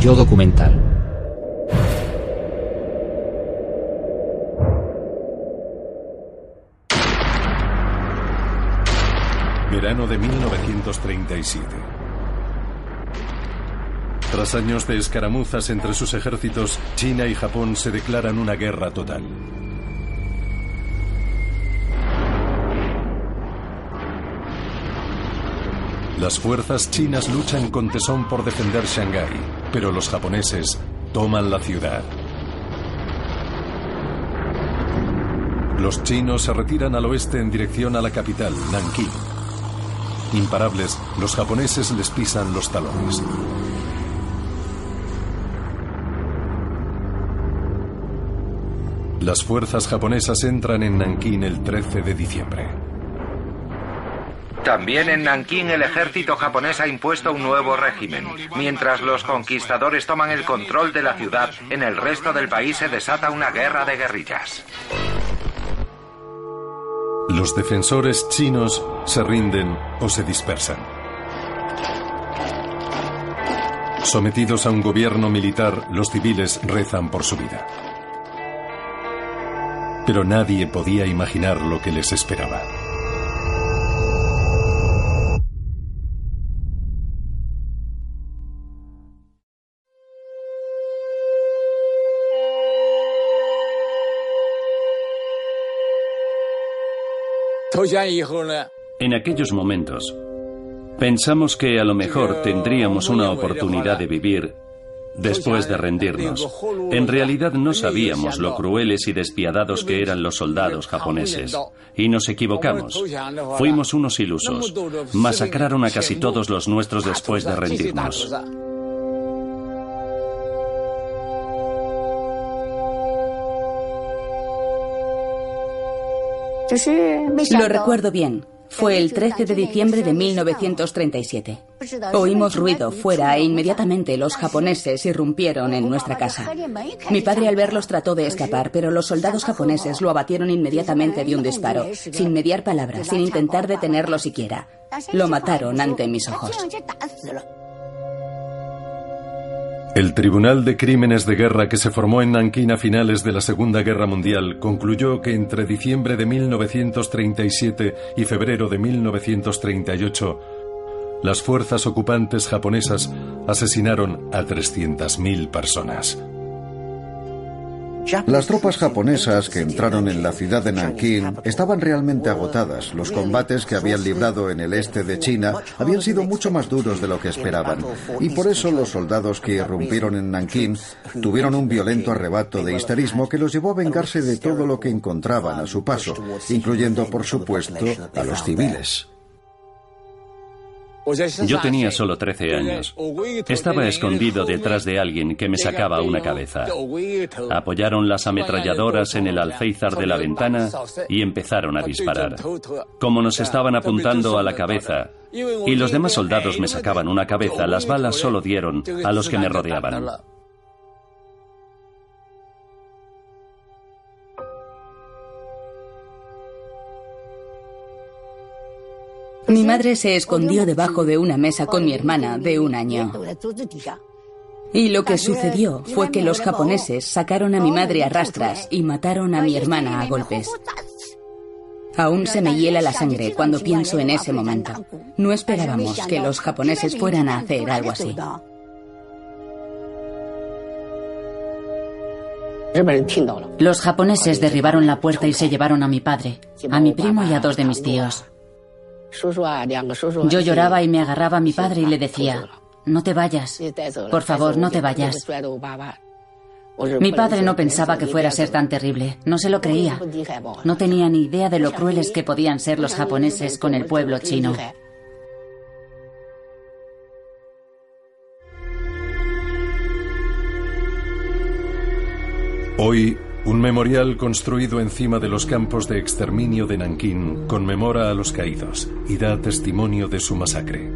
Yo documental. Verano de 1937. Tras años de escaramuzas entre sus ejércitos, China y Japón se declaran una guerra total. Las fuerzas chinas luchan con tesón por defender Shanghái, pero los japoneses toman la ciudad. Los chinos se retiran al oeste en dirección a la capital, Nankín. Imparables, los japoneses les pisan los talones. Las fuerzas japonesas entran en Nankín el 13 de diciembre. También en Nankín el ejército japonés ha impuesto un nuevo régimen. Mientras los conquistadores toman el control de la ciudad, en el resto del país se desata una guerra de guerrillas. Los defensores chinos se rinden o se dispersan. Sometidos a un gobierno militar, los civiles rezan por su vida. Pero nadie podía imaginar lo que les esperaba. En aquellos momentos, pensamos que a lo mejor tendríamos una oportunidad de vivir después de rendirnos. En realidad no sabíamos lo crueles y despiadados que eran los soldados japoneses. Y nos equivocamos. Fuimos unos ilusos. Masacraron a casi todos los nuestros después de rendirnos. Lo recuerdo bien. Fue el 13 de diciembre de 1937. Oímos ruido fuera e inmediatamente los japoneses irrumpieron en nuestra casa. Mi padre al verlos trató de escapar, pero los soldados japoneses lo abatieron inmediatamente de un disparo, sin mediar palabras, sin intentar detenerlo siquiera. Lo mataron ante mis ojos. El Tribunal de Crímenes de Guerra que se formó en Nankín a finales de la Segunda Guerra Mundial concluyó que entre diciembre de 1937 y febrero de 1938 las fuerzas ocupantes japonesas asesinaron a 300.000 personas. Las tropas japonesas que entraron en la ciudad de Nankín estaban realmente agotadas. Los combates que habían librado en el este de China habían sido mucho más duros de lo que esperaban. Y por eso los soldados que irrumpieron en Nankín tuvieron un violento arrebato de histerismo que los llevó a vengarse de todo lo que encontraban a su paso, incluyendo, por supuesto, a los civiles. Yo tenía solo 13 años. Estaba escondido detrás de alguien que me sacaba una cabeza. Apoyaron las ametralladoras en el alféizar de la ventana y empezaron a disparar. Como nos estaban apuntando a la cabeza y los demás soldados me sacaban una cabeza, las balas solo dieron a los que me rodeaban. Mi madre se escondió debajo de una mesa con mi hermana de un año. Y lo que sucedió fue que los japoneses sacaron a mi madre a rastras y mataron a mi hermana a golpes. Aún se me hiela la sangre cuando pienso en ese momento. No esperábamos que los japoneses fueran a hacer algo así. Los japoneses derribaron la puerta y se llevaron a mi padre, a mi primo y a dos de mis tíos. Yo lloraba y me agarraba a mi padre y le decía, no te vayas, por favor, no te vayas. Mi padre no pensaba que fuera a ser tan terrible, no se lo creía. No tenía ni idea de lo crueles que podían ser los japoneses con el pueblo chino. Hoy, un memorial construido encima de los campos de exterminio de Nankín conmemora a los caídos y da testimonio de su masacre.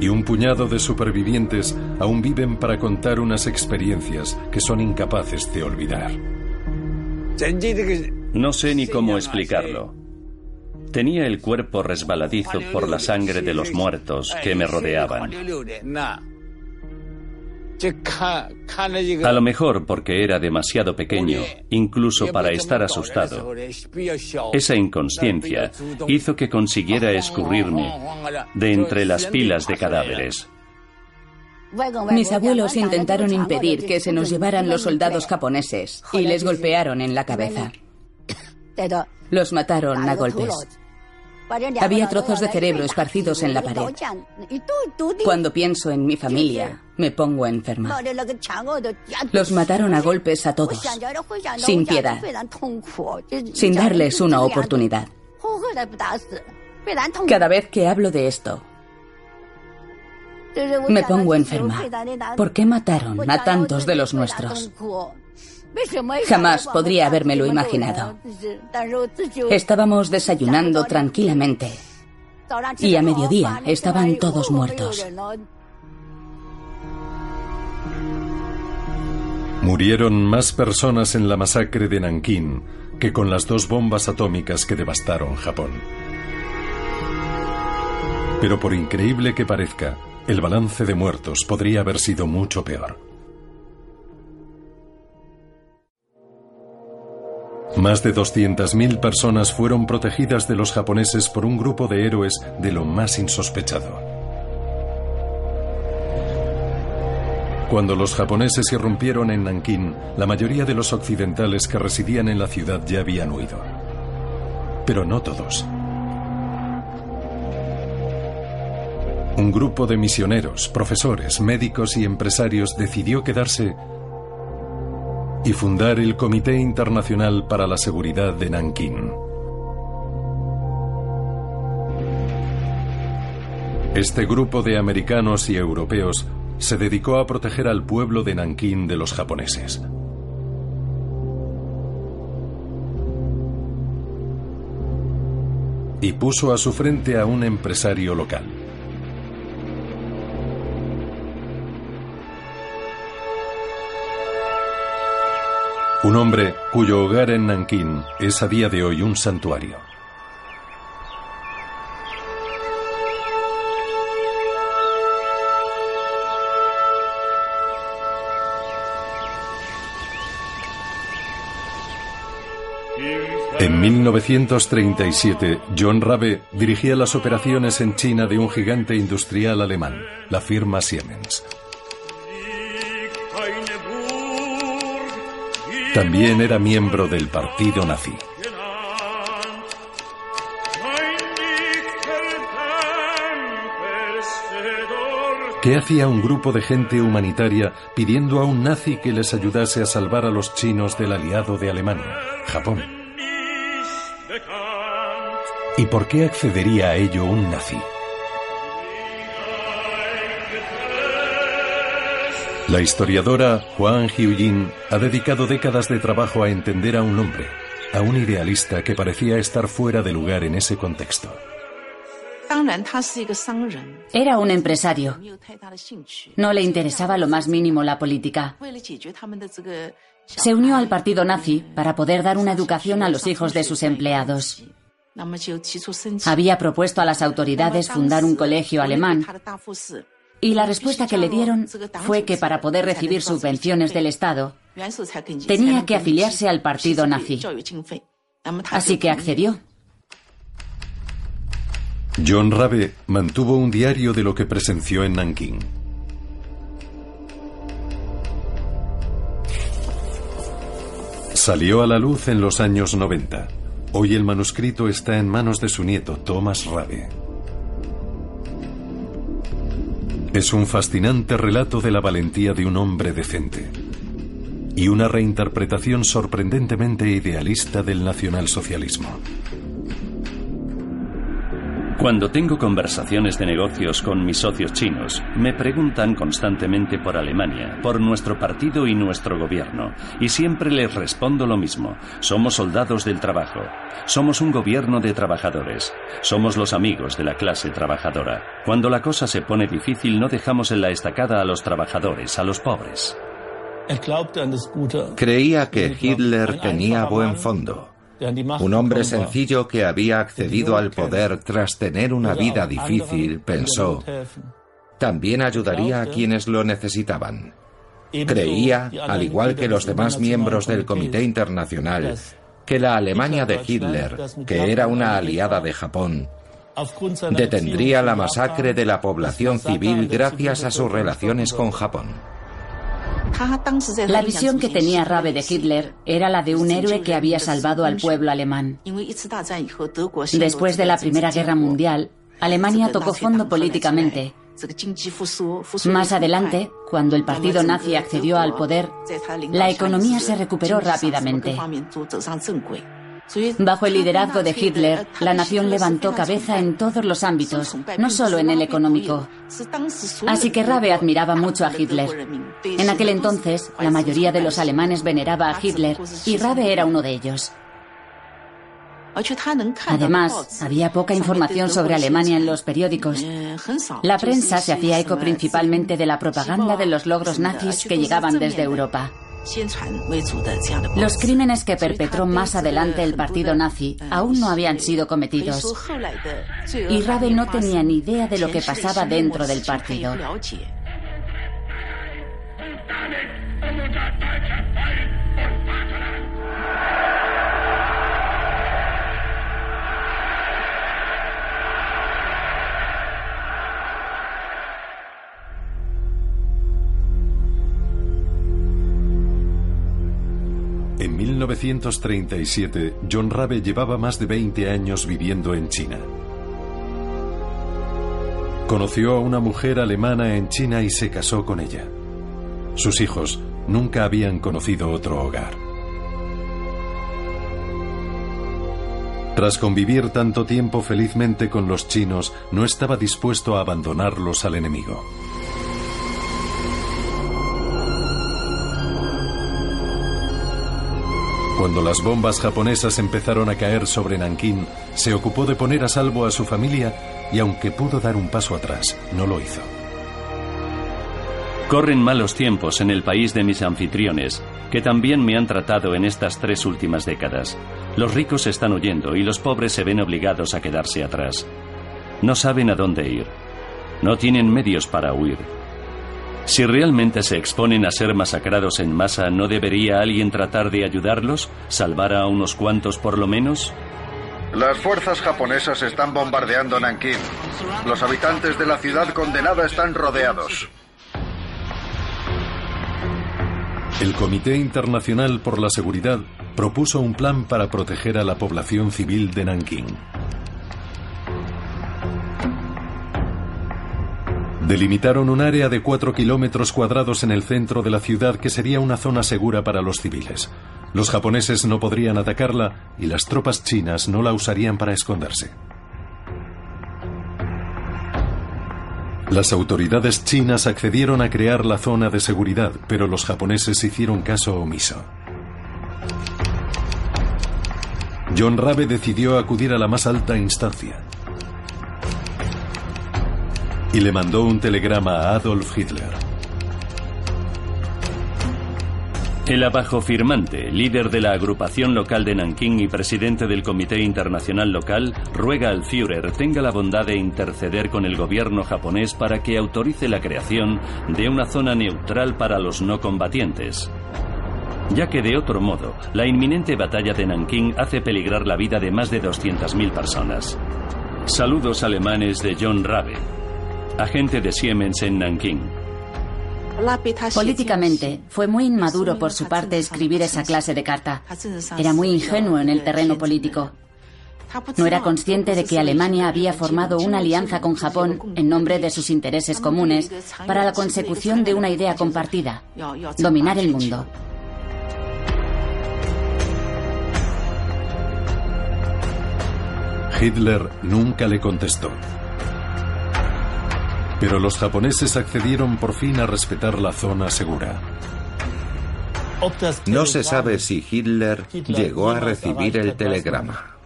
Y un puñado de supervivientes aún viven para contar unas experiencias que son incapaces de olvidar. No sé ni cómo explicarlo. Tenía el cuerpo resbaladizo por la sangre de los muertos que me rodeaban. A lo mejor porque era demasiado pequeño, incluso para estar asustado. Esa inconsciencia hizo que consiguiera escurrirme de entre las pilas de cadáveres. Mis abuelos intentaron impedir que se nos llevaran los soldados japoneses y les golpearon en la cabeza. Los mataron a golpes. Había trozos de cerebro esparcidos en la pared. Cuando pienso en mi familia, me pongo enferma. Los mataron a golpes a todos, sin piedad, sin darles una oportunidad. Cada vez que hablo de esto, me pongo enferma. ¿Por qué mataron a tantos de los nuestros? Jamás podría habérmelo imaginado. Estábamos desayunando tranquilamente y a mediodía estaban todos muertos. Murieron más personas en la masacre de Nankín que con las dos bombas atómicas que devastaron Japón. Pero por increíble que parezca, el balance de muertos podría haber sido mucho peor. Más de 200.000 personas fueron protegidas de los japoneses por un grupo de héroes de lo más insospechado. Cuando los japoneses irrumpieron en Nankín, la mayoría de los occidentales que residían en la ciudad ya habían huido. Pero no todos. Un grupo de misioneros, profesores, médicos y empresarios decidió quedarse y fundar el Comité Internacional para la Seguridad de Nankín. Este grupo de americanos y europeos se dedicó a proteger al pueblo de Nankín de los japoneses. Y puso a su frente a un empresario local. Un hombre cuyo hogar en Nankín es a día de hoy un santuario. En 1937, John Rabe dirigía las operaciones en China de un gigante industrial alemán, la firma Siemens. También era miembro del partido nazi. ¿Qué hacía un grupo de gente humanitaria pidiendo a un nazi que les ayudase a salvar a los chinos del aliado de Alemania, Japón? ¿Y por qué accedería a ello un nazi? La historiadora Huang Hyujin ha dedicado décadas de trabajo a entender a un hombre, a un idealista que parecía estar fuera de lugar en ese contexto. Era un empresario. No le interesaba lo más mínimo la política. Se unió al partido nazi para poder dar una educación a los hijos de sus empleados. Había propuesto a las autoridades fundar un colegio alemán y la respuesta que le dieron fue que para poder recibir subvenciones del Estado tenía que afiliarse al partido nazi. Así que accedió. John Rabe mantuvo un diario de lo que presenció en Nankín. Salió a la luz en los años 90. Hoy el manuscrito está en manos de su nieto, Thomas Rabe. Es un fascinante relato de la valentía de un hombre decente y una reinterpretación sorprendentemente idealista del nacionalsocialismo. Cuando tengo conversaciones de negocios con mis socios chinos, me preguntan constantemente por Alemania, por nuestro partido y nuestro gobierno, y siempre les respondo lo mismo. Somos soldados del trabajo. Somos un gobierno de trabajadores. Somos los amigos de la clase trabajadora. Cuando la cosa se pone difícil no dejamos en la estacada a los trabajadores, a los pobres. Creía que Hitler tenía buen fondo. Un hombre sencillo que había accedido al poder tras tener una vida difícil, pensó, también ayudaría a quienes lo necesitaban. Creía, al igual que los demás miembros del Comité Internacional, que la Alemania de Hitler, que era una aliada de Japón, detendría la masacre de la población civil gracias a sus relaciones con Japón. La visión que tenía Rabe de Hitler era la de un héroe que había salvado al pueblo alemán. Después de la Primera Guerra Mundial, Alemania tocó fondo políticamente. Más adelante, cuando el partido nazi accedió al poder, la economía se recuperó rápidamente. Bajo el liderazgo de Hitler, la nación levantó cabeza en todos los ámbitos, no solo en el económico. Así que Rabe admiraba mucho a Hitler. En aquel entonces, la mayoría de los alemanes veneraba a Hitler y Rabe era uno de ellos. Además, había poca información sobre Alemania en los periódicos. La prensa se hacía eco principalmente de la propaganda de los logros nazis que llegaban desde Europa. Los crímenes que perpetró más adelante el partido nazi aún no habían sido cometidos. Y Rabe no tenía ni idea de lo que pasaba dentro del partido. 1937, John Rabe llevaba más de 20 años viviendo en China. Conoció a una mujer alemana en China y se casó con ella. Sus hijos nunca habían conocido otro hogar. Tras convivir tanto tiempo felizmente con los chinos, no estaba dispuesto a abandonarlos al enemigo. Cuando las bombas japonesas empezaron a caer sobre Nankín, se ocupó de poner a salvo a su familia y aunque pudo dar un paso atrás, no lo hizo. Corren malos tiempos en el país de mis anfitriones, que también me han tratado en estas tres últimas décadas. Los ricos están huyendo y los pobres se ven obligados a quedarse atrás. No saben a dónde ir. No tienen medios para huir. Si realmente se exponen a ser masacrados en masa, ¿no debería alguien tratar de ayudarlos? ¿Salvar a unos cuantos por lo menos? Las fuerzas japonesas están bombardeando Nankín. Los habitantes de la ciudad condenada están rodeados. El Comité Internacional por la Seguridad propuso un plan para proteger a la población civil de Nankín. Delimitaron un área de 4 kilómetros cuadrados en el centro de la ciudad que sería una zona segura para los civiles. Los japoneses no podrían atacarla y las tropas chinas no la usarían para esconderse. Las autoridades chinas accedieron a crear la zona de seguridad, pero los japoneses hicieron caso omiso. John Rabe decidió acudir a la más alta instancia y le mandó un telegrama a Adolf Hitler. El abajofirmante, líder de la agrupación local de Nankín y presidente del Comité Internacional Local, ruega al Führer tenga la bondad de interceder con el gobierno japonés para que autorice la creación de una zona neutral para los no combatientes. Ya que de otro modo, la inminente batalla de Nankín hace peligrar la vida de más de 200.000 personas. Saludos alemanes de John Rabe, agente de Siemens en Nankín. Políticamente, fue muy inmaduro por su parte escribir esa clase de carta. Era muy ingenuo en el terreno político. No era consciente de que Alemania había formado una alianza con Japón en nombre de sus intereses comunes para la consecución de una idea compartida, dominar el mundo. Hitler nunca le contestó. Pero los japoneses accedieron por fin a respetar la zona segura. No se sabe si Hitler llegó a recibir el telegrama.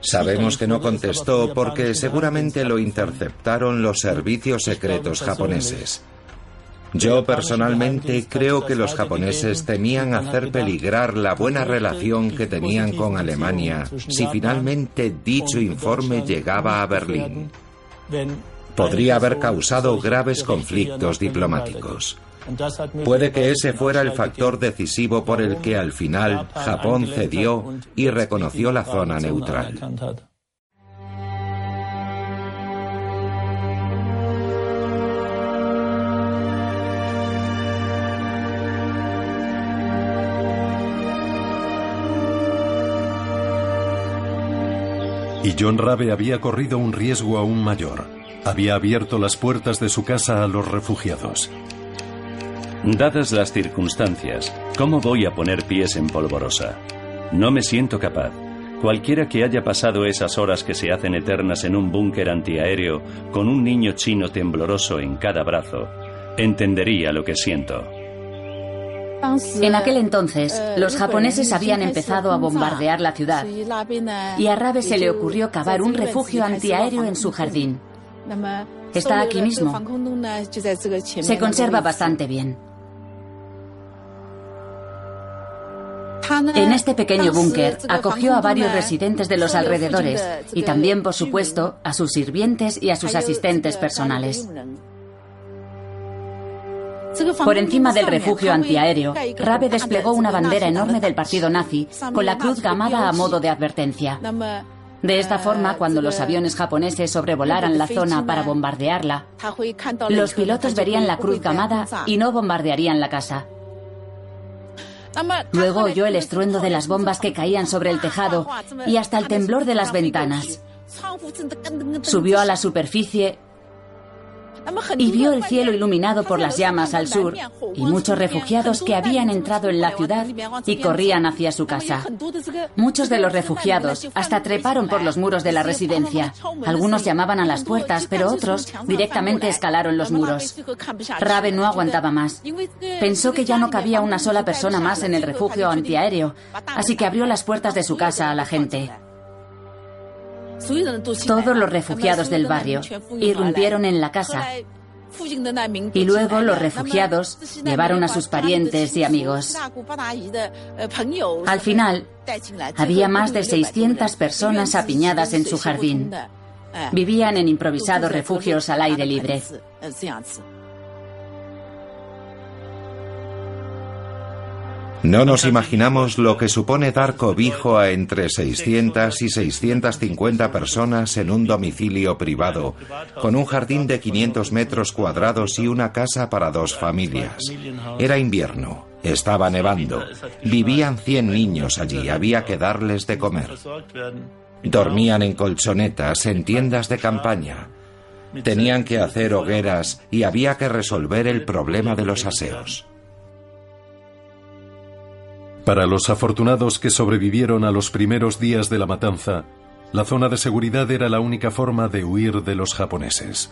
Sabemos que no contestó porque seguramente lo interceptaron los servicios secretos japoneses. Yo personalmente creo que los japoneses temían hacer peligrar la buena relación que tenían con Alemania si finalmente dicho informe llegaba a Berlín podría haber causado graves conflictos diplomáticos. Puede que ese fuera el factor decisivo por el que al final Japón cedió y reconoció la zona neutral. Y John Rabe había corrido un riesgo aún mayor había abierto las puertas de su casa a los refugiados. Dadas las circunstancias, ¿cómo voy a poner pies en polvorosa? No me siento capaz. Cualquiera que haya pasado esas horas que se hacen eternas en un búnker antiaéreo con un niño chino tembloroso en cada brazo, entendería lo que siento. En aquel entonces, los japoneses habían empezado a bombardear la ciudad y a Rabe se le ocurrió cavar un refugio antiaéreo en su jardín. Está aquí mismo. Se conserva bastante bien. En este pequeño búnker acogió a varios residentes de los alrededores y también, por supuesto, a sus sirvientes y a sus asistentes personales. Por encima del refugio antiaéreo, Rabe desplegó una bandera enorme del partido nazi con la cruz gamada a modo de advertencia. De esta forma, cuando los aviones japoneses sobrevolaran la zona para bombardearla, los pilotos verían la cruz gamada y no bombardearían la casa. Luego oyó el estruendo de las bombas que caían sobre el tejado y hasta el temblor de las ventanas. Subió a la superficie y vio el cielo iluminado por las llamas al sur y muchos refugiados que habían entrado en la ciudad y corrían hacia su casa. Muchos de los refugiados hasta treparon por los muros de la residencia. Algunos llamaban a las puertas, pero otros directamente escalaron los muros. Rabe no aguantaba más. Pensó que ya no cabía una sola persona más en el refugio antiaéreo, así que abrió las puertas de su casa a la gente. Todos los refugiados del barrio irrumpieron en la casa y luego los refugiados llevaron a sus parientes y amigos. Al final, había más de 600 personas apiñadas en su jardín. Vivían en improvisados refugios al aire libre. No nos imaginamos lo que supone dar cobijo a entre 600 y 650 personas en un domicilio privado, con un jardín de 500 metros cuadrados y una casa para dos familias. Era invierno, estaba nevando, vivían 100 niños allí, había que darles de comer. Dormían en colchonetas, en tiendas de campaña. Tenían que hacer hogueras y había que resolver el problema de los aseos. Para los afortunados que sobrevivieron a los primeros días de la matanza, la zona de seguridad era la única forma de huir de los japoneses.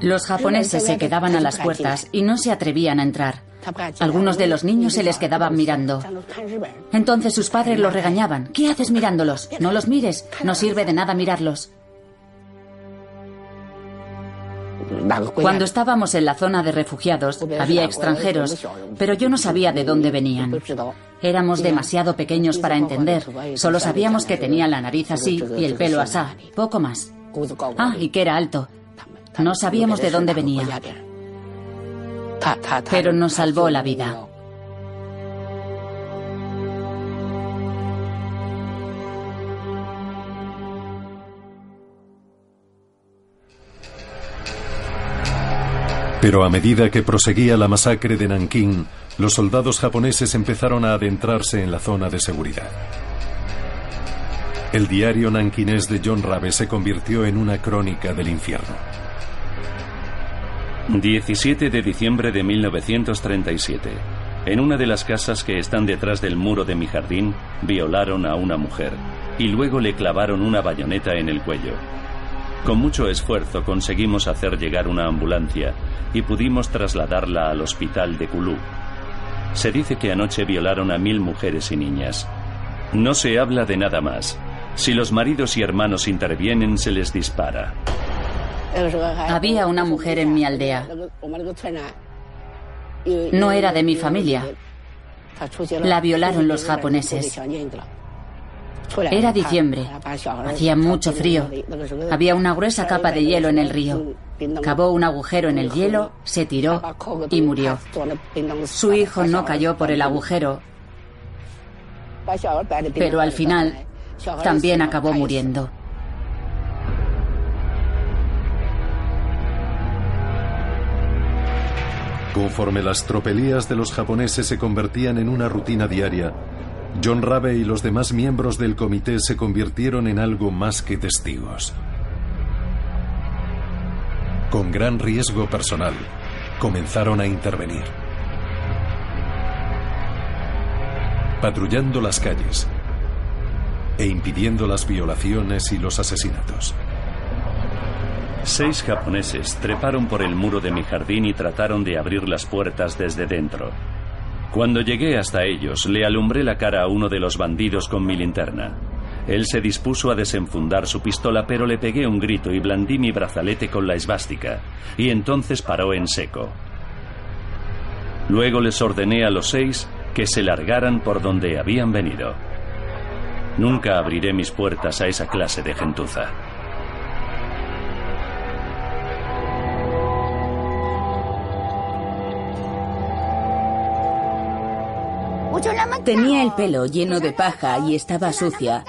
Los japoneses se quedaban a las puertas y no se atrevían a entrar. Algunos de los niños se les quedaban mirando. Entonces sus padres los regañaban. ¿Qué haces mirándolos? No los mires. No sirve de nada mirarlos. Cuando estábamos en la zona de refugiados, había extranjeros, pero yo no sabía de dónde venían. Éramos demasiado pequeños para entender. Solo sabíamos que tenían la nariz así y el pelo asá, poco más. Ah, y que era alto. No sabíamos de dónde venía. Pero nos salvó la vida. Pero a medida que proseguía la masacre de Nankín, los soldados japoneses empezaron a adentrarse en la zona de seguridad. El diario nanquinés de John Rabe se convirtió en una crónica del infierno. 17 de diciembre de 1937. En una de las casas que están detrás del muro de mi jardín, violaron a una mujer y luego le clavaron una bayoneta en el cuello. Con mucho esfuerzo conseguimos hacer llegar una ambulancia y pudimos trasladarla al hospital de Kulú. Se dice que anoche violaron a mil mujeres y niñas. No se habla de nada más. Si los maridos y hermanos intervienen, se les dispara. Había una mujer en mi aldea. No era de mi familia. La violaron los japoneses. Era diciembre. Hacía mucho frío. Había una gruesa capa de hielo en el río. Cavó un agujero en el hielo, se tiró y murió. Su hijo no cayó por el agujero, pero al final también acabó muriendo. Conforme las tropelías de los japoneses se convertían en una rutina diaria, John Rabe y los demás miembros del comité se convirtieron en algo más que testigos. Con gran riesgo personal, comenzaron a intervenir. Patrullando las calles e impidiendo las violaciones y los asesinatos. Seis japoneses treparon por el muro de mi jardín y trataron de abrir las puertas desde dentro. Cuando llegué hasta ellos, le alumbré la cara a uno de los bandidos con mi linterna. Él se dispuso a desenfundar su pistola, pero le pegué un grito y blandí mi brazalete con la esvástica, y entonces paró en seco. Luego les ordené a los seis que se largaran por donde habían venido. Nunca abriré mis puertas a esa clase de gentuza. Tenía el pelo lleno de paja y estaba sucia.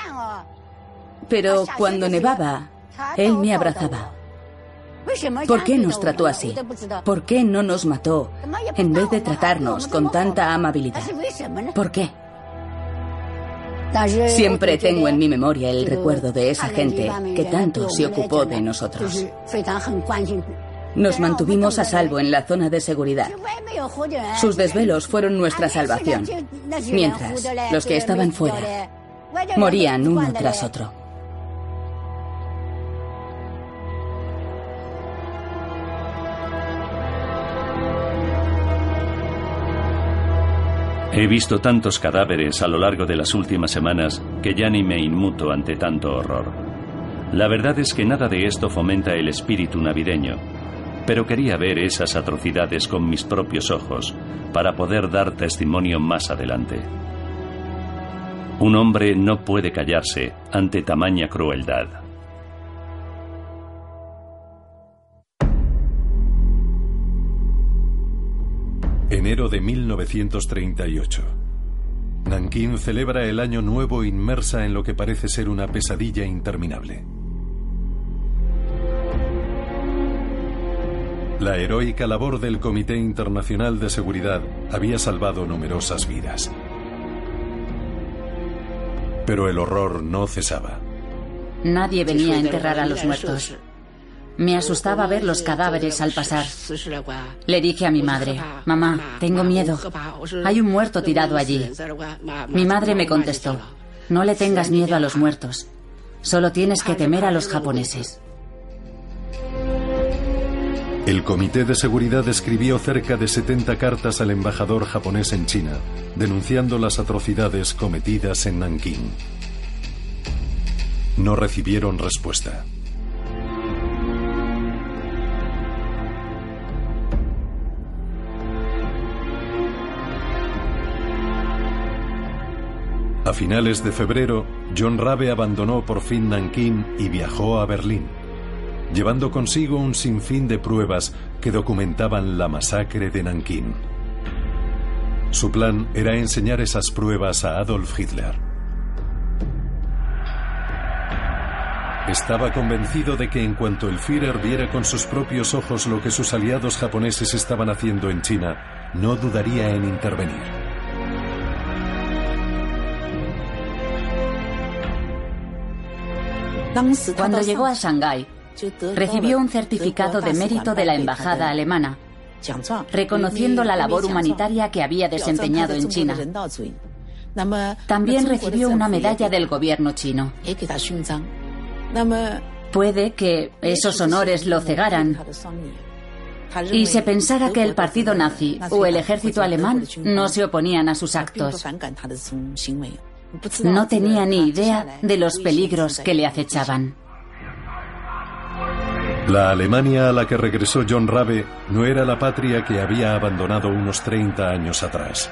Pero cuando nevaba, él me abrazaba. ¿Por qué nos trató así? ¿Por qué no nos mató en vez de tratarnos con tanta amabilidad? ¿Por qué? Siempre tengo en mi memoria el recuerdo de esa gente que tanto se ocupó de nosotros. Nos mantuvimos a salvo en la zona de seguridad. Sus desvelos fueron nuestra salvación, mientras los que estaban fuera morían uno tras otro. He visto tantos cadáveres a lo largo de las últimas semanas que ya ni me inmuto ante tanto horror. La verdad es que nada de esto fomenta el espíritu navideño, pero quería ver esas atrocidades con mis propios ojos para poder dar testimonio más adelante. Un hombre no puede callarse ante tamaña crueldad. Enero de 1938. Nankín celebra el año nuevo inmersa en lo que parece ser una pesadilla interminable. La heroica labor del Comité Internacional de Seguridad había salvado numerosas vidas. Pero el horror no cesaba. Nadie venía a enterrar a los muertos. Me asustaba ver los cadáveres al pasar. Le dije a mi madre, mamá, tengo miedo. Hay un muerto tirado allí. Mi madre me contestó, no le tengas miedo a los muertos. Solo tienes que temer a los japoneses. El Comité de Seguridad escribió cerca de 70 cartas al embajador japonés en China, denunciando las atrocidades cometidas en Nankín. No recibieron respuesta. A finales de febrero, John Rabe abandonó por fin Nankín y viajó a Berlín, llevando consigo un sinfín de pruebas que documentaban la masacre de Nankín. Su plan era enseñar esas pruebas a Adolf Hitler. Estaba convencido de que en cuanto el Führer viera con sus propios ojos lo que sus aliados japoneses estaban haciendo en China, no dudaría en intervenir. Cuando llegó a Shanghái, recibió un certificado de mérito de la embajada alemana, reconociendo la labor humanitaria que había desempeñado en China. También recibió una medalla del gobierno chino. Puede que esos honores lo cegaran y se pensara que el partido nazi o el ejército alemán no se oponían a sus actos. No tenía ni idea de los peligros que le acechaban. La Alemania a la que regresó John Rabe no era la patria que había abandonado unos 30 años atrás.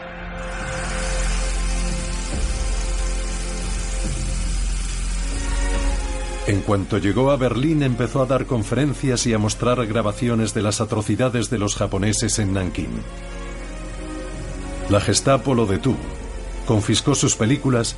En cuanto llegó a Berlín empezó a dar conferencias y a mostrar grabaciones de las atrocidades de los japoneses en Nankín. La Gestapo lo detuvo confiscó sus películas.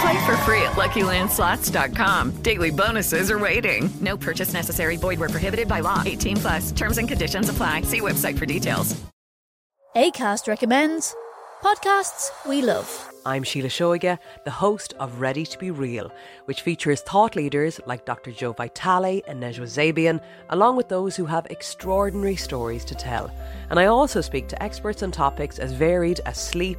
Play for free at LuckyLandSlots.com. Daily bonuses are waiting. No purchase necessary. Void where prohibited by law. 18 plus. Terms and conditions apply. See website for details. Acast recommends podcasts we love. I'm Sheila Shoiga, the host of Ready to Be Real, which features thought leaders like Dr. Joe Vitale and Nejwa Zabian, along with those who have extraordinary stories to tell. And I also speak to experts on topics as varied as sleep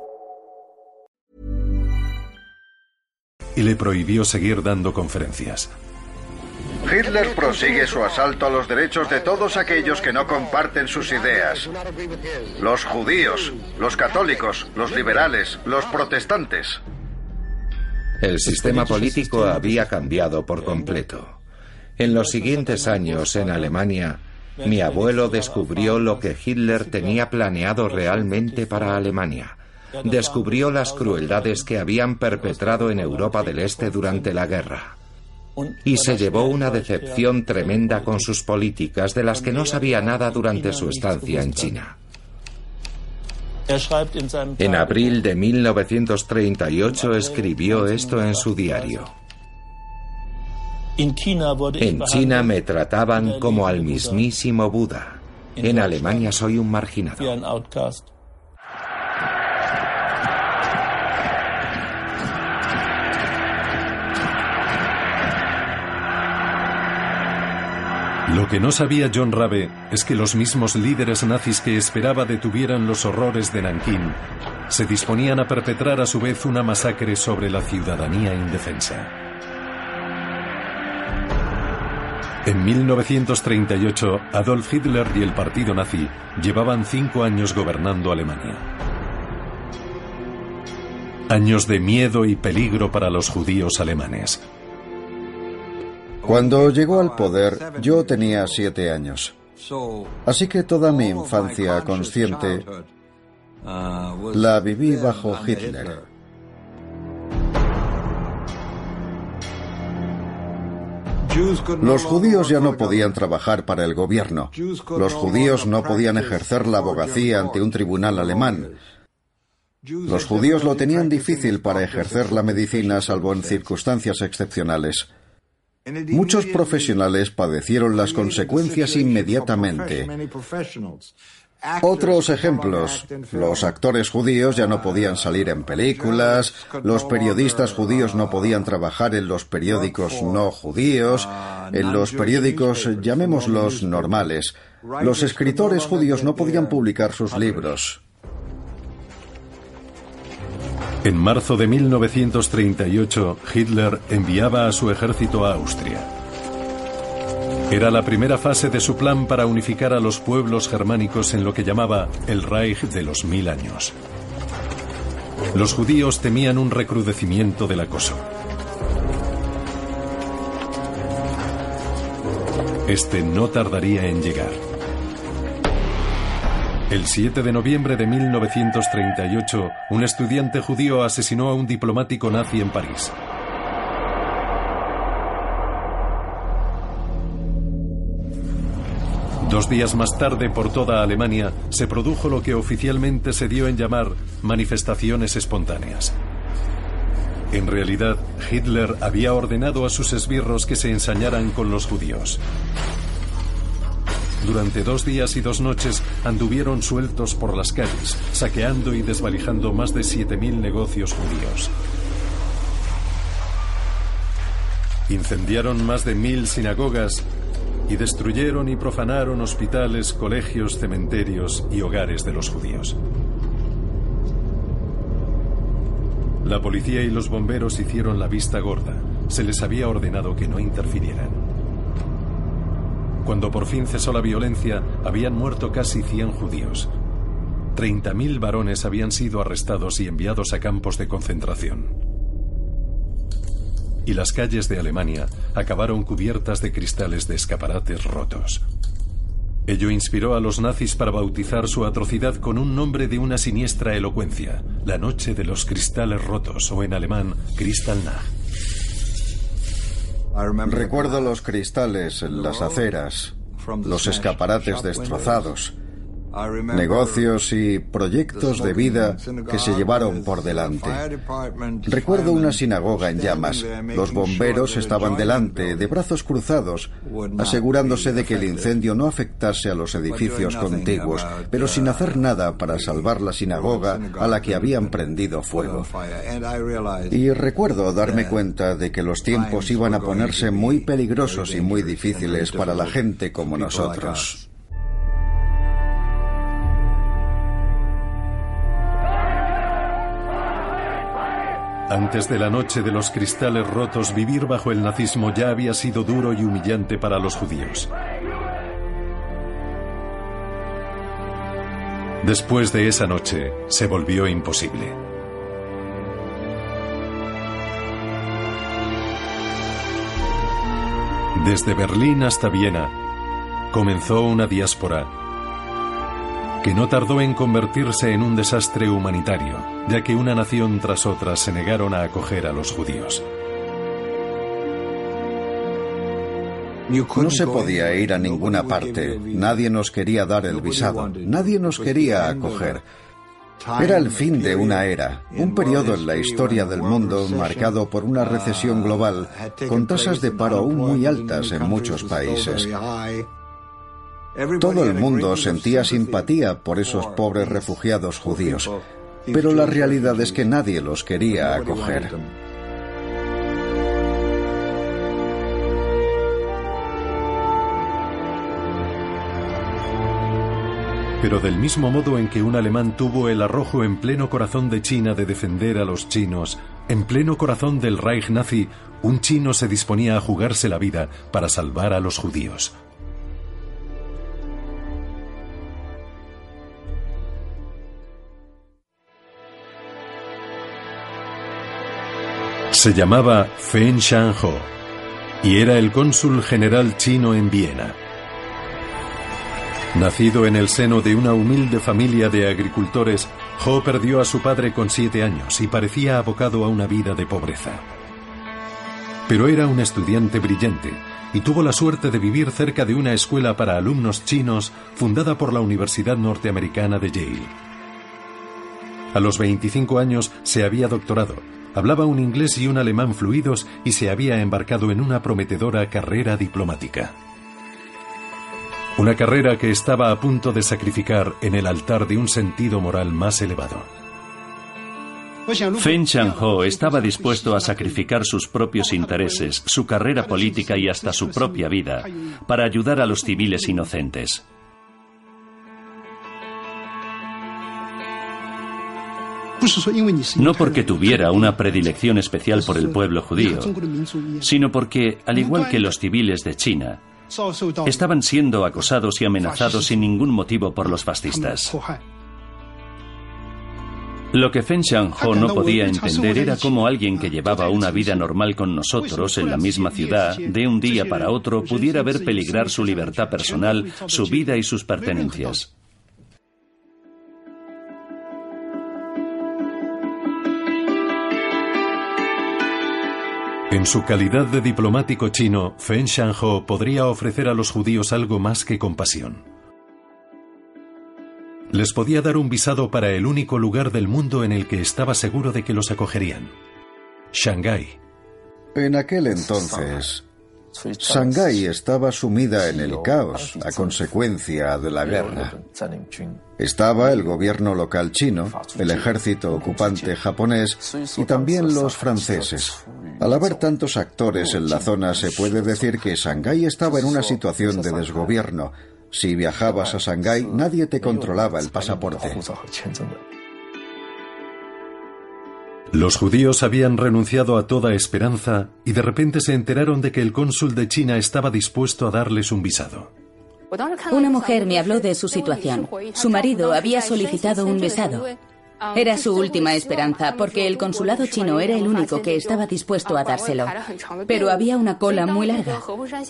Y le prohibió seguir dando conferencias. Hitler prosigue su asalto a los derechos de todos aquellos que no comparten sus ideas. Los judíos, los católicos, los liberales, los protestantes. El sistema político había cambiado por completo. En los siguientes años, en Alemania, mi abuelo descubrió lo que Hitler tenía planeado realmente para Alemania descubrió las crueldades que habían perpetrado en Europa del Este durante la guerra. Y se llevó una decepción tremenda con sus políticas de las que no sabía nada durante su estancia en China. En abril de 1938 escribió esto en su diario. En China me trataban como al mismísimo Buda. En Alemania soy un marginado. Lo que no sabía John Rabe es que los mismos líderes nazis que esperaba detuvieran los horrores de Nankín se disponían a perpetrar a su vez una masacre sobre la ciudadanía indefensa. En 1938, Adolf Hitler y el partido nazi llevaban cinco años gobernando Alemania. Años de miedo y peligro para los judíos alemanes. Cuando llegó al poder, yo tenía siete años. Así que toda mi infancia consciente la viví bajo Hitler. Los judíos ya no podían trabajar para el gobierno. Los judíos no podían ejercer la abogacía ante un tribunal alemán. Los judíos lo tenían difícil para ejercer la medicina salvo en circunstancias excepcionales. Muchos profesionales padecieron las consecuencias inmediatamente. Otros ejemplos. Los actores judíos ya no podían salir en películas, los periodistas judíos no podían trabajar en los periódicos no judíos, en los periódicos llamémoslos normales. Los escritores judíos no podían publicar sus libros. En marzo de 1938, Hitler enviaba a su ejército a Austria. Era la primera fase de su plan para unificar a los pueblos germánicos en lo que llamaba el Reich de los mil años. Los judíos temían un recrudecimiento del acoso. Este no tardaría en llegar. El 7 de noviembre de 1938, un estudiante judío asesinó a un diplomático nazi en París. Dos días más tarde, por toda Alemania, se produjo lo que oficialmente se dio en llamar manifestaciones espontáneas. En realidad, Hitler había ordenado a sus esbirros que se ensañaran con los judíos. Durante dos días y dos noches anduvieron sueltos por las calles, saqueando y desvalijando más de 7.000 negocios judíos. Incendiaron más de mil sinagogas y destruyeron y profanaron hospitales, colegios, cementerios y hogares de los judíos. La policía y los bomberos hicieron la vista gorda. Se les había ordenado que no interfirieran. Cuando por fin cesó la violencia, habían muerto casi 100 judíos. 30.000 varones habían sido arrestados y enviados a campos de concentración y las calles de Alemania acabaron cubiertas de cristales de escaparates rotos. Ello inspiró a los nazis para bautizar su atrocidad con un nombre de una siniestra elocuencia, la noche de los cristales rotos o en alemán Kristallnacht. Recuerdo los cristales en las aceras, los escaparates destrozados, negocios y proyectos de vida que se llevaron por delante. Recuerdo una sinagoga en llamas. Los bomberos estaban delante, de brazos cruzados, asegurándose de que el incendio no afectase a los edificios contiguos, pero sin hacer nada para salvar la sinagoga a la que habían prendido fuego. Y recuerdo darme cuenta de que los tiempos iban a ponerse muy peligrosos y muy difíciles para la gente como nosotros. Antes de la noche de los cristales rotos, vivir bajo el nazismo ya había sido duro y humillante para los judíos. Después de esa noche, se volvió imposible. Desde Berlín hasta Viena, comenzó una diáspora que no tardó en convertirse en un desastre humanitario, ya que una nación tras otra se negaron a acoger a los judíos. No se podía ir a ninguna parte, nadie nos quería dar el visado, nadie nos quería acoger. Era el fin de una era, un periodo en la historia del mundo marcado por una recesión global, con tasas de paro aún muy altas en muchos países. Todo el mundo sentía simpatía por esos pobres refugiados judíos, pero la realidad es que nadie los quería acoger. Pero del mismo modo en que un alemán tuvo el arrojo en pleno corazón de China de defender a los chinos, en pleno corazón del Reich nazi, un chino se disponía a jugarse la vida para salvar a los judíos. Se llamaba Feng Shanho y era el cónsul general chino en Viena. Nacido en el seno de una humilde familia de agricultores, Ho perdió a su padre con siete años y parecía abocado a una vida de pobreza. Pero era un estudiante brillante y tuvo la suerte de vivir cerca de una escuela para alumnos chinos fundada por la Universidad Norteamericana de Yale. A los 25 años se había doctorado, hablaba un inglés y un alemán fluidos y se había embarcado en una prometedora carrera diplomática. Una carrera que estaba a punto de sacrificar en el altar de un sentido moral más elevado. Feng Changho estaba dispuesto a sacrificar sus propios intereses, su carrera política y hasta su propia vida para ayudar a los civiles inocentes. No porque tuviera una predilección especial por el pueblo judío, sino porque, al igual que los civiles de China, estaban siendo acosados y amenazados sin ningún motivo por los fascistas. Lo que Feng Xiangho no podía entender era cómo alguien que llevaba una vida normal con nosotros en la misma ciudad, de un día para otro, pudiera ver peligrar su libertad personal, su vida y sus pertenencias. En su calidad de diplomático chino, Feng Shanho podría ofrecer a los judíos algo más que compasión. Les podía dar un visado para el único lugar del mundo en el que estaba seguro de que los acogerían. Shanghái. En aquel entonces, Shanghái estaba sumida en el caos a consecuencia de la guerra. Estaba el gobierno local chino, el ejército ocupante japonés y también los franceses. Al haber tantos actores en la zona se puede decir que Shanghái estaba en una situación de desgobierno. Si viajabas a Shanghái nadie te controlaba el pasaporte. Los judíos habían renunciado a toda esperanza y de repente se enteraron de que el cónsul de China estaba dispuesto a darles un visado. Una mujer me habló de su situación. Su marido había solicitado un visado. Era su última esperanza porque el consulado chino era el único que estaba dispuesto a dárselo. Pero había una cola muy larga.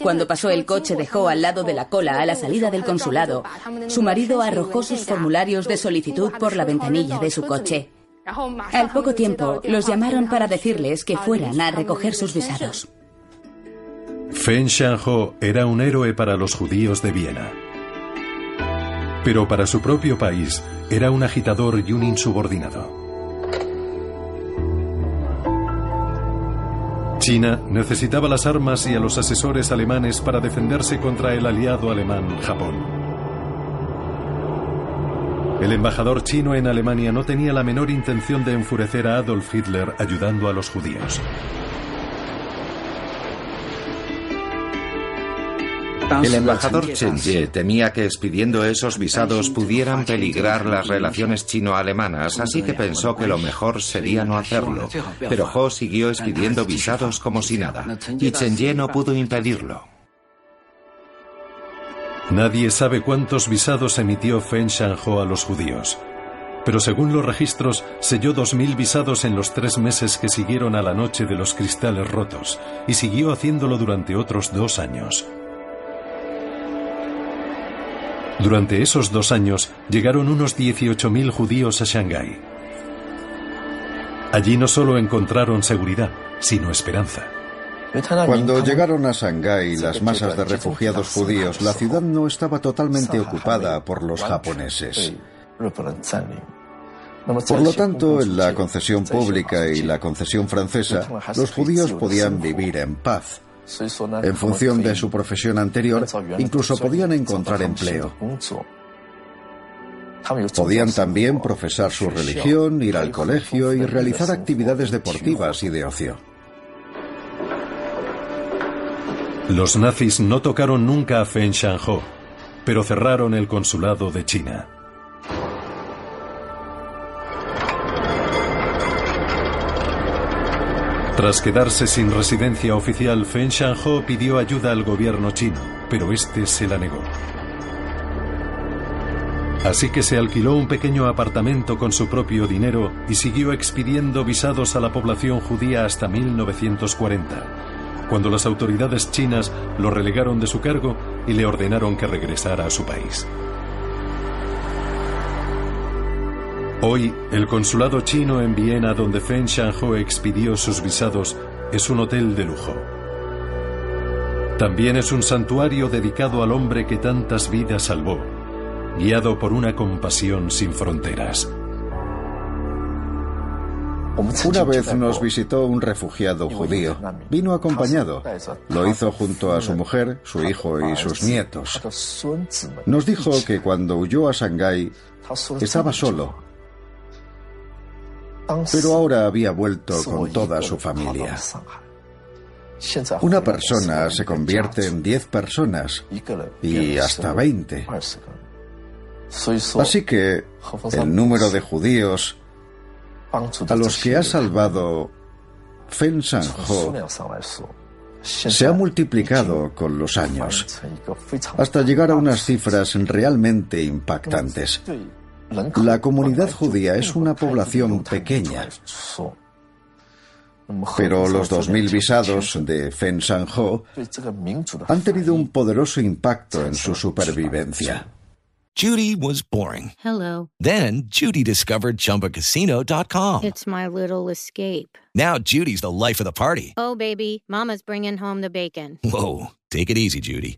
Cuando pasó el coche dejó al lado de la cola a la salida del consulado, su marido arrojó sus formularios de solicitud por la ventanilla de su coche. Al poco tiempo, los llamaron para decirles que fueran a recoger sus visados. Feng Shanho era un héroe para los judíos de Viena. Pero para su propio país era un agitador y un insubordinado. China necesitaba las armas y a los asesores alemanes para defenderse contra el aliado alemán, Japón. El embajador chino en Alemania no tenía la menor intención de enfurecer a Adolf Hitler ayudando a los judíos. El embajador Chen Ye temía que expidiendo esos visados pudieran peligrar las relaciones chino-alemanas, así que pensó que lo mejor sería no hacerlo. Pero Ho siguió expidiendo visados como si nada, y Chen Ye no pudo impedirlo. Nadie sabe cuántos visados emitió Feng Shanho a los judíos. Pero según los registros, selló 2.000 visados en los tres meses que siguieron a la noche de los cristales rotos, y siguió haciéndolo durante otros dos años. Durante esos dos años llegaron unos 18.000 judíos a Shanghái. Allí no solo encontraron seguridad, sino esperanza. Cuando llegaron a Shanghái las masas de refugiados judíos, la ciudad no estaba totalmente ocupada por los japoneses. Por lo tanto, en la concesión pública y la concesión francesa, los judíos podían vivir en paz. En función de su profesión anterior, incluso podían encontrar empleo. Podían también profesar su religión, ir al colegio y realizar actividades deportivas y de ocio. Los nazis no tocaron nunca a Feng Shanho, pero cerraron el consulado de China. Tras quedarse sin residencia oficial, Feng Shanho pidió ayuda al gobierno chino, pero este se la negó. Así que se alquiló un pequeño apartamento con su propio dinero y siguió expidiendo visados a la población judía hasta 1940, cuando las autoridades chinas lo relegaron de su cargo y le ordenaron que regresara a su país. Hoy, el consulado chino en Viena, donde Feng Shanho expidió sus visados, es un hotel de lujo. También es un santuario dedicado al hombre que tantas vidas salvó, guiado por una compasión sin fronteras. Una vez nos visitó un refugiado judío. Vino acompañado. Lo hizo junto a su mujer, su hijo y sus nietos. Nos dijo que cuando huyó a Shanghái estaba solo pero ahora había vuelto con toda su familia. Una persona se convierte en diez personas y hasta veinte. Así que el número de judíos a los que ha salvado Fen Ho se ha multiplicado con los años. Hasta llegar a unas cifras realmente impactantes. La comunidad judía es una población pequeña, pero los 2.000 visados de Fen Ho han tenido un poderoso impacto en su supervivencia. Judy was boring. Hello. Then Judy discovered ChumbaCasino.com. It's my little escape. Now Judy's the life of the party. Oh, baby, mama's bringing home the bacon. Whoa, take it easy, Judy.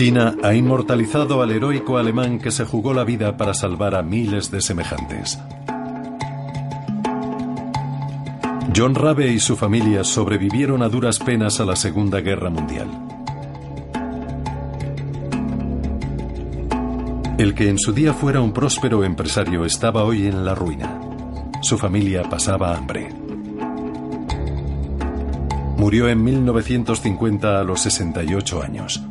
China ha inmortalizado al heroico alemán que se jugó la vida para salvar a miles de semejantes. John Rabe y su familia sobrevivieron a duras penas a la Segunda Guerra Mundial. El que en su día fuera un próspero empresario estaba hoy en la ruina. Su familia pasaba hambre. Murió en 1950 a los 68 años.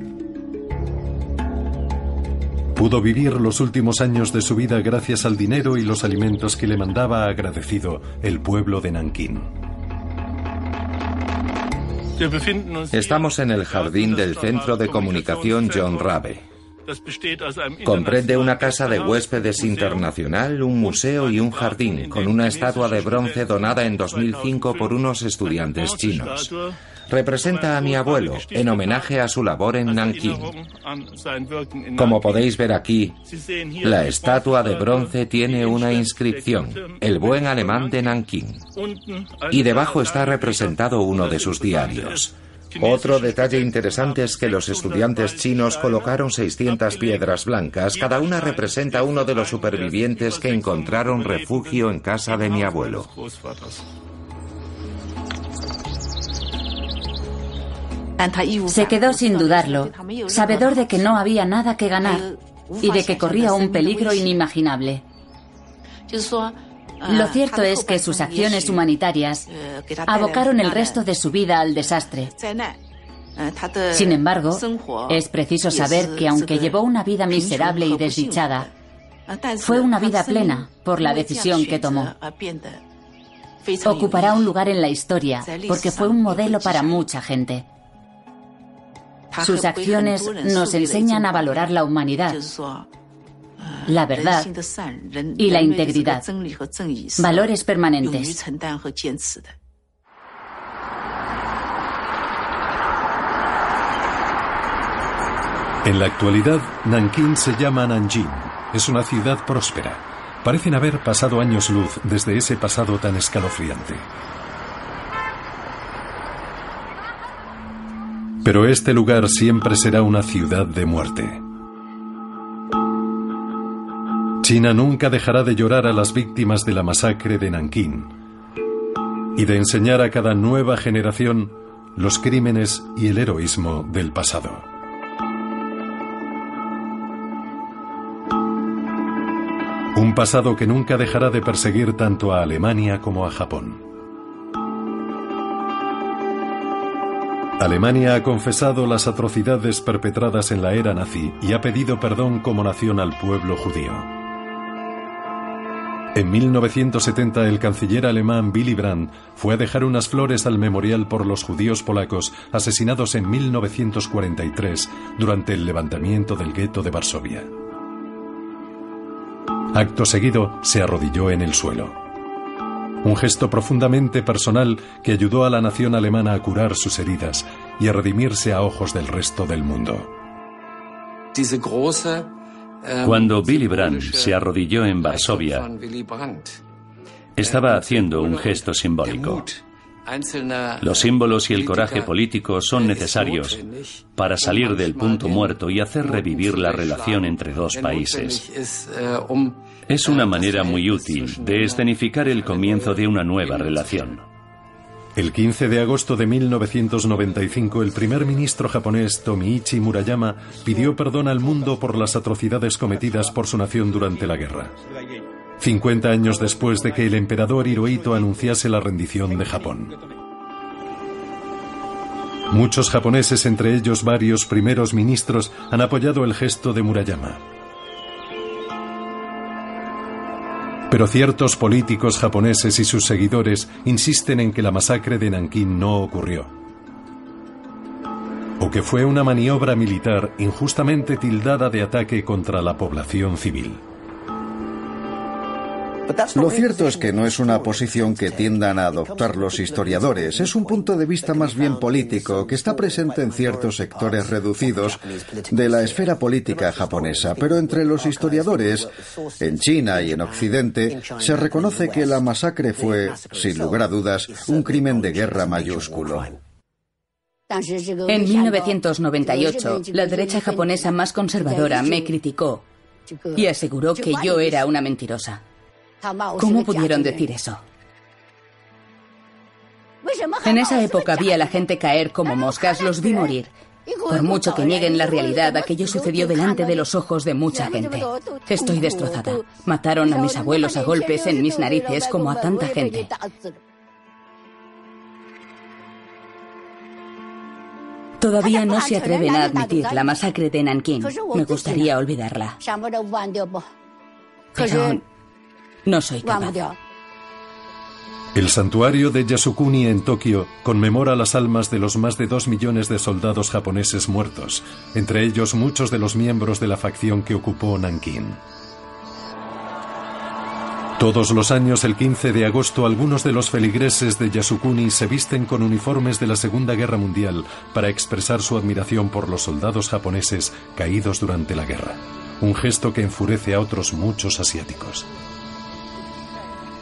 Pudo vivir los últimos años de su vida gracias al dinero y los alimentos que le mandaba agradecido el pueblo de Nankín. Estamos en el jardín del Centro de Comunicación John Rabe. Comprende una casa de huéspedes internacional, un museo y un jardín, con una estatua de bronce donada en 2005 por unos estudiantes chinos representa a mi abuelo en homenaje a su labor en Nankín. Como podéis ver aquí, la estatua de bronce tiene una inscripción, el buen alemán de Nankín, y debajo está representado uno de sus diarios. Otro detalle interesante es que los estudiantes chinos colocaron 600 piedras blancas, cada una representa uno de los supervivientes que encontraron refugio en casa de mi abuelo. Se quedó sin dudarlo, sabedor de que no había nada que ganar y de que corría un peligro inimaginable. Lo cierto es que sus acciones humanitarias abocaron el resto de su vida al desastre. Sin embargo, es preciso saber que aunque llevó una vida miserable y desdichada, fue una vida plena por la decisión que tomó. Ocupará un lugar en la historia porque fue un modelo para mucha gente. Sus acciones nos enseñan a valorar la humanidad, la verdad y la integridad, valores permanentes. En la actualidad, Nankín se llama Nanjing. Es una ciudad próspera. Parecen haber pasado años luz desde ese pasado tan escalofriante. Pero este lugar siempre será una ciudad de muerte. China nunca dejará de llorar a las víctimas de la masacre de Nankín y de enseñar a cada nueva generación los crímenes y el heroísmo del pasado. Un pasado que nunca dejará de perseguir tanto a Alemania como a Japón. Alemania ha confesado las atrocidades perpetradas en la era nazi y ha pedido perdón como nación al pueblo judío. En 1970 el canciller alemán Willy Brandt fue a dejar unas flores al memorial por los judíos polacos asesinados en 1943 durante el levantamiento del gueto de Varsovia. Acto seguido se arrodilló en el suelo un gesto profundamente personal que ayudó a la nación alemana a curar sus heridas y a redimirse a ojos del resto del mundo. Cuando Willy Brandt se arrodilló en Varsovia, estaba haciendo un gesto simbólico. Los símbolos y el coraje político son necesarios para salir del punto muerto y hacer revivir la relación entre dos países. Es una manera muy útil de escenificar el comienzo de una nueva relación. El 15 de agosto de 1995, el primer ministro japonés Tomiichi Murayama pidió perdón al mundo por las atrocidades cometidas por su nación durante la guerra. 50 años después de que el emperador Hirohito anunciase la rendición de Japón. Muchos japoneses, entre ellos varios primeros ministros, han apoyado el gesto de Murayama. Pero ciertos políticos japoneses y sus seguidores insisten en que la masacre de Nankín no ocurrió. O que fue una maniobra militar injustamente tildada de ataque contra la población civil. Lo cierto es que no es una posición que tiendan a adoptar los historiadores, es un punto de vista más bien político que está presente en ciertos sectores reducidos de la esfera política japonesa, pero entre los historiadores, en China y en Occidente, se reconoce que la masacre fue, sin lugar a dudas, un crimen de guerra mayúsculo. En 1998, la derecha japonesa más conservadora me criticó y aseguró que yo era una mentirosa. ¿Cómo pudieron decir eso? En esa época vi a la gente caer como moscas, los vi morir. Por mucho que nieguen la realidad, aquello sucedió delante de los ojos de mucha gente. Estoy destrozada. Mataron a mis abuelos a golpes en mis narices como a tanta gente. Todavía no se atreven a admitir la masacre de Nankín. Me gustaría olvidarla. Pero no soy capaz. El santuario de Yasukuni en Tokio conmemora las almas de los más de dos millones de soldados japoneses muertos, entre ellos muchos de los miembros de la facción que ocupó Nankín. Todos los años, el 15 de agosto, algunos de los feligreses de Yasukuni se visten con uniformes de la Segunda Guerra Mundial para expresar su admiración por los soldados japoneses caídos durante la guerra, un gesto que enfurece a otros muchos asiáticos.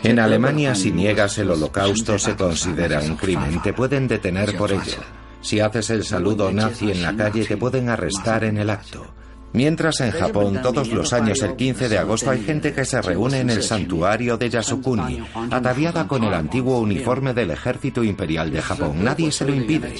En Alemania, si niegas el holocausto, se considera un crimen. Te pueden detener por ello. Si haces el saludo nazi en la calle, te pueden arrestar en el acto. Mientras en Japón todos los años el 15 de agosto hay gente que se reúne en el santuario de Yasukuni, ataviada con el antiguo uniforme del ejército imperial de Japón. Nadie se lo impide.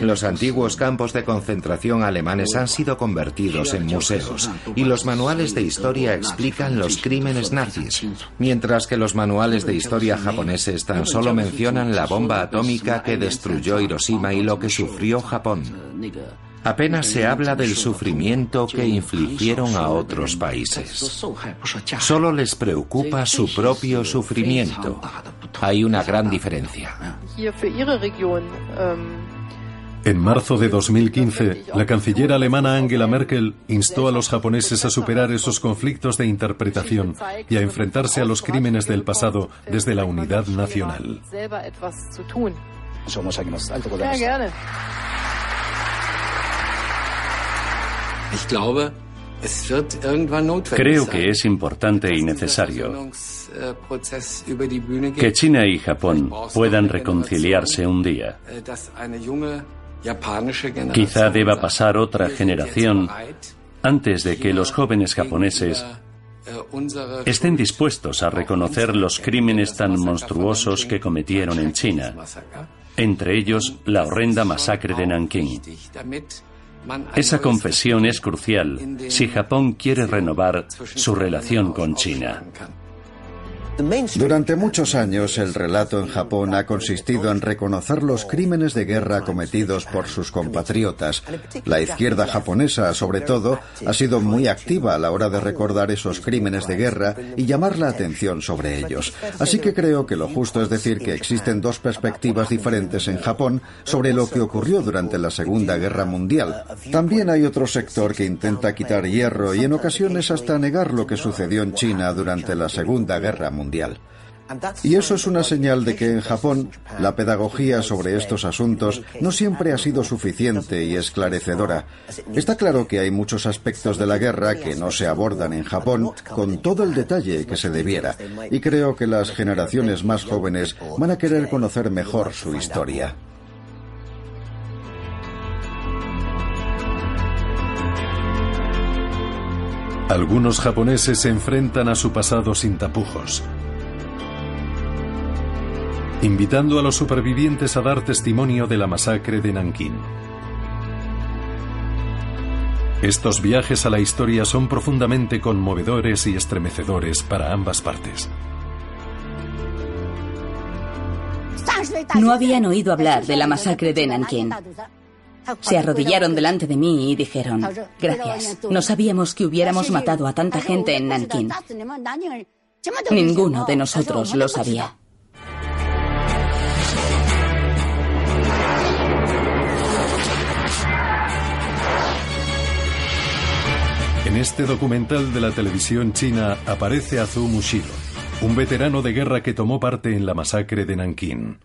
Los antiguos campos de concentración alemanes han sido convertidos en museos y los manuales de historia explican los crímenes nazis, mientras que los manuales de historia japoneses tan solo mencionan la bomba atómica que destruyó Hiroshima y lo que sufrió Japón. Apenas se habla del sufrimiento que infligieron a otros países. Solo les preocupa su propio sufrimiento. Hay una gran diferencia. En marzo de 2015, la canciller alemana Angela Merkel instó a los japoneses a superar esos conflictos de interpretación y a enfrentarse a los crímenes del pasado desde la unidad nacional. Creo que es importante y necesario que China y Japón puedan reconciliarse un día. Quizá deba pasar otra generación antes de que los jóvenes japoneses estén dispuestos a reconocer los crímenes tan monstruosos que cometieron en China entre ellos la horrenda masacre de Nankín. Esa confesión es crucial si Japón quiere renovar su relación con China. Durante muchos años el relato en Japón ha consistido en reconocer los crímenes de guerra cometidos por sus compatriotas. La izquierda japonesa, sobre todo, ha sido muy activa a la hora de recordar esos crímenes de guerra y llamar la atención sobre ellos. Así que creo que lo justo es decir que existen dos perspectivas diferentes en Japón sobre lo que ocurrió durante la Segunda Guerra Mundial. También hay otro sector que intenta quitar hierro y en ocasiones hasta negar lo que sucedió en China durante la Segunda Guerra Mundial. Y eso es una señal de que en Japón la pedagogía sobre estos asuntos no siempre ha sido suficiente y esclarecedora. Está claro que hay muchos aspectos de la guerra que no se abordan en Japón con todo el detalle que se debiera. Y creo que las generaciones más jóvenes van a querer conocer mejor su historia. Algunos japoneses se enfrentan a su pasado sin tapujos, invitando a los supervivientes a dar testimonio de la masacre de Nankín. Estos viajes a la historia son profundamente conmovedores y estremecedores para ambas partes. No habían oído hablar de la masacre de Nankín. Se arrodillaron delante de mí y dijeron, gracias, no sabíamos que hubiéramos matado a tanta gente en Nankín. Ninguno de nosotros lo sabía. En este documental de la televisión china aparece Azu Mushiro, un veterano de guerra que tomó parte en la masacre de Nankín.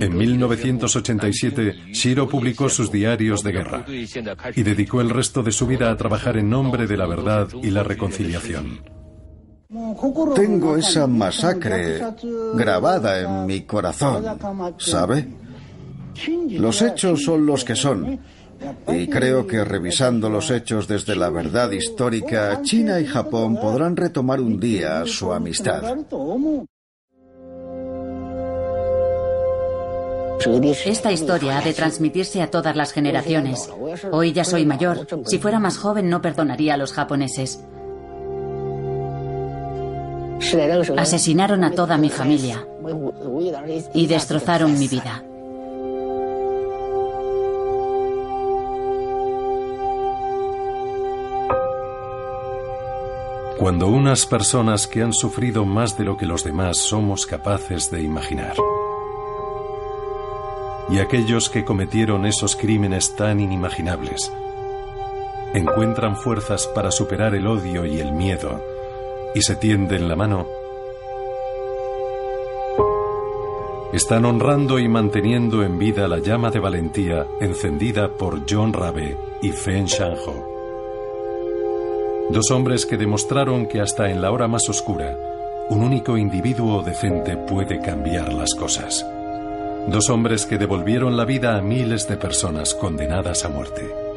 En 1987, Shiro publicó sus diarios de guerra y dedicó el resto de su vida a trabajar en nombre de la verdad y la reconciliación. Tengo esa masacre grabada en mi corazón, ¿sabe? Los hechos son los que son. Y creo que revisando los hechos desde la verdad histórica, China y Japón podrán retomar un día su amistad. Esta historia ha de transmitirse a todas las generaciones. Hoy ya soy mayor. Si fuera más joven no perdonaría a los japoneses. Asesinaron a toda mi familia y destrozaron mi vida. Cuando unas personas que han sufrido más de lo que los demás somos capaces de imaginar y aquellos que cometieron esos crímenes tan inimaginables encuentran fuerzas para superar el odio y el miedo y se tienden la mano, están honrando y manteniendo en vida la llama de valentía encendida por John Rabe y Feng Shanho. Dos hombres que demostraron que hasta en la hora más oscura, un único individuo decente puede cambiar las cosas. Dos hombres que devolvieron la vida a miles de personas condenadas a muerte.